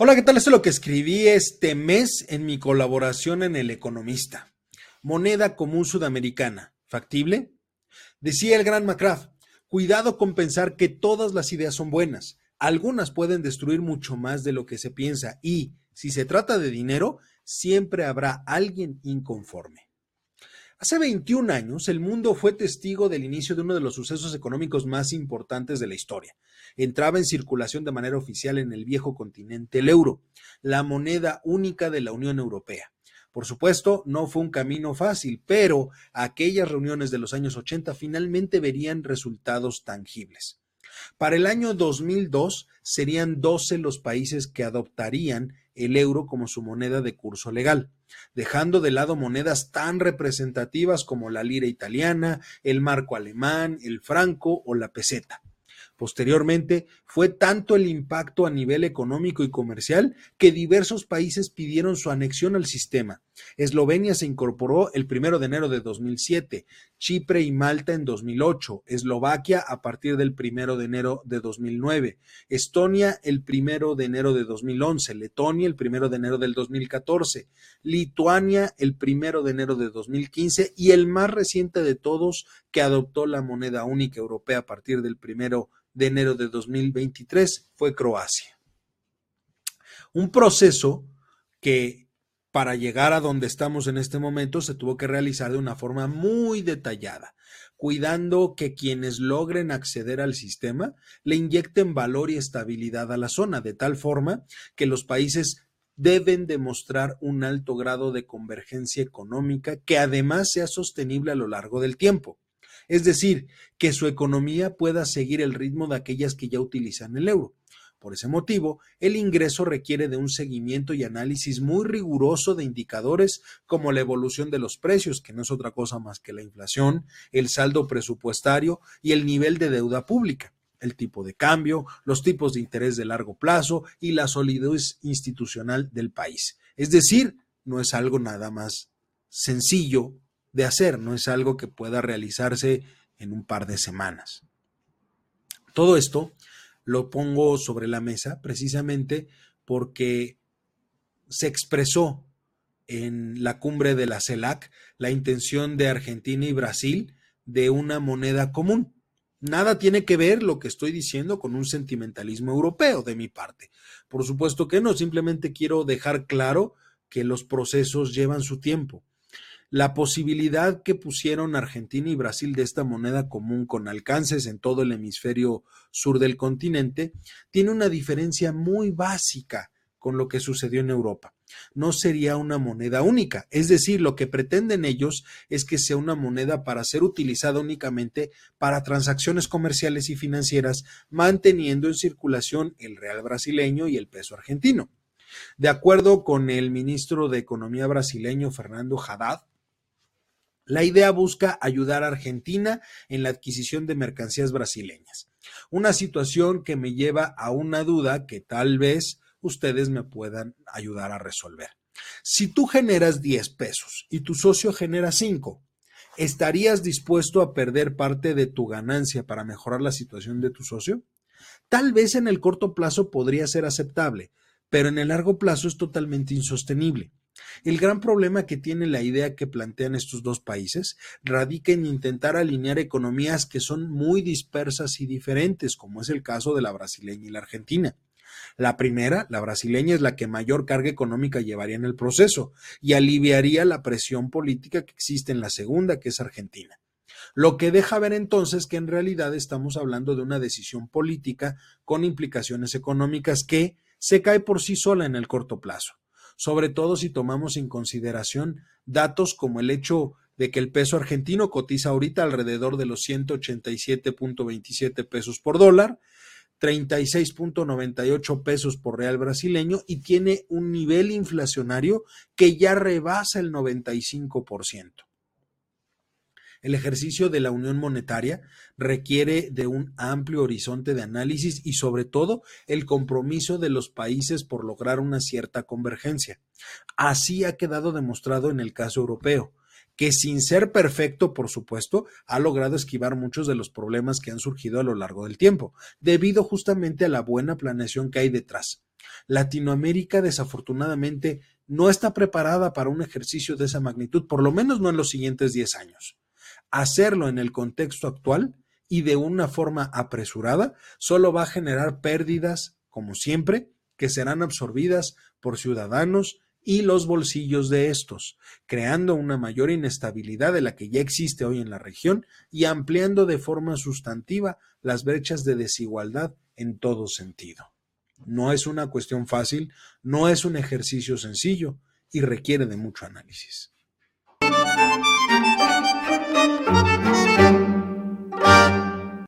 Hola, ¿qué tal? Esto es lo que escribí este mes en mi colaboración en El Economista. Moneda común sudamericana. ¿Factible? Decía el gran McCraft, cuidado con pensar que todas las ideas son buenas. Algunas pueden destruir mucho más de lo que se piensa y, si se trata de dinero, siempre habrá alguien inconforme. Hace 21 años, el mundo fue testigo del inicio de uno de los sucesos económicos más importantes de la historia. Entraba en circulación de manera oficial en el viejo continente el euro, la moneda única de la Unión Europea. Por supuesto, no fue un camino fácil, pero aquellas reuniones de los años 80 finalmente verían resultados tangibles. Para el año 2002 serían 12 los países que adoptarían el euro como su moneda de curso legal, dejando de lado monedas tan representativas como la lira italiana, el marco alemán, el franco o la peseta. Posteriormente, fue tanto el impacto a nivel económico y comercial que diversos países pidieron su anexión al sistema. Eslovenia se incorporó el 1 de enero de 2007, Chipre y Malta en 2008, Eslovaquia a partir del 1 de enero de 2009, Estonia el 1 de enero de 2011, Letonia el 1 de enero del 2014, Lituania el 1 de enero de 2015 y el más reciente de todos que adoptó la moneda única europea a partir del 1 de enero de 2023 fue Croacia. Un proceso que para llegar a donde estamos en este momento se tuvo que realizar de una forma muy detallada, cuidando que quienes logren acceder al sistema le inyecten valor y estabilidad a la zona, de tal forma que los países deben demostrar un alto grado de convergencia económica que además sea sostenible a lo largo del tiempo es decir, que su economía pueda seguir el ritmo de aquellas que ya utilizan el euro. Por ese motivo, el ingreso requiere de un seguimiento y análisis muy riguroso de indicadores como la evolución de los precios, que no es otra cosa más que la inflación, el saldo presupuestario y el nivel de deuda pública, el tipo de cambio, los tipos de interés de largo plazo y la solidez institucional del país. Es decir, no es algo nada más sencillo de hacer, no es algo que pueda realizarse en un par de semanas. Todo esto lo pongo sobre la mesa precisamente porque se expresó en la cumbre de la CELAC la intención de Argentina y Brasil de una moneda común. Nada tiene que ver lo que estoy diciendo con un sentimentalismo europeo de mi parte. Por supuesto que no, simplemente quiero dejar claro que los procesos llevan su tiempo la posibilidad que pusieron Argentina y Brasil de esta moneda común con alcances en todo el hemisferio sur del continente tiene una diferencia muy básica con lo que sucedió en Europa. No sería una moneda única, es decir, lo que pretenden ellos es que sea una moneda para ser utilizada únicamente para transacciones comerciales y financieras, manteniendo en circulación el real brasileño y el peso argentino. De acuerdo con el ministro de Economía brasileño Fernando Haddad, la idea busca ayudar a Argentina en la adquisición de mercancías brasileñas. Una situación que me lleva a una duda que tal vez ustedes me puedan ayudar a resolver. Si tú generas 10 pesos y tu socio genera 5, ¿estarías dispuesto a perder parte de tu ganancia para mejorar la situación de tu socio? Tal vez en el corto plazo podría ser aceptable, pero en el largo plazo es totalmente insostenible. El gran problema que tiene la idea que plantean estos dos países radica en intentar alinear economías que son muy dispersas y diferentes, como es el caso de la brasileña y la argentina. La primera, la brasileña, es la que mayor carga económica llevaría en el proceso y aliviaría la presión política que existe en la segunda, que es Argentina. Lo que deja ver entonces que en realidad estamos hablando de una decisión política con implicaciones económicas que se cae por sí sola en el corto plazo sobre todo si tomamos en consideración datos como el hecho de que el peso argentino cotiza ahorita alrededor de los 187.27 pesos por dólar, 36.98 pesos por real brasileño y tiene un nivel inflacionario que ya rebasa el 95%. El ejercicio de la unión monetaria requiere de un amplio horizonte de análisis y sobre todo el compromiso de los países por lograr una cierta convergencia. Así ha quedado demostrado en el caso europeo. que sin ser perfecto, por supuesto, ha logrado esquivar muchos de los problemas que han surgido a lo largo del tiempo, debido justamente a la buena planeación que hay detrás. Latinoamérica, desafortunadamente, no está preparada para un ejercicio de esa magnitud, por lo menos no en los siguientes 10 años. Hacerlo en el contexto actual y de una forma apresurada solo va a generar pérdidas, como siempre, que serán absorbidas por ciudadanos y los bolsillos de estos, creando una mayor inestabilidad de la que ya existe hoy en la región y ampliando de forma sustantiva las brechas de desigualdad en todo sentido. No es una cuestión fácil, no es un ejercicio sencillo y requiere de mucho análisis.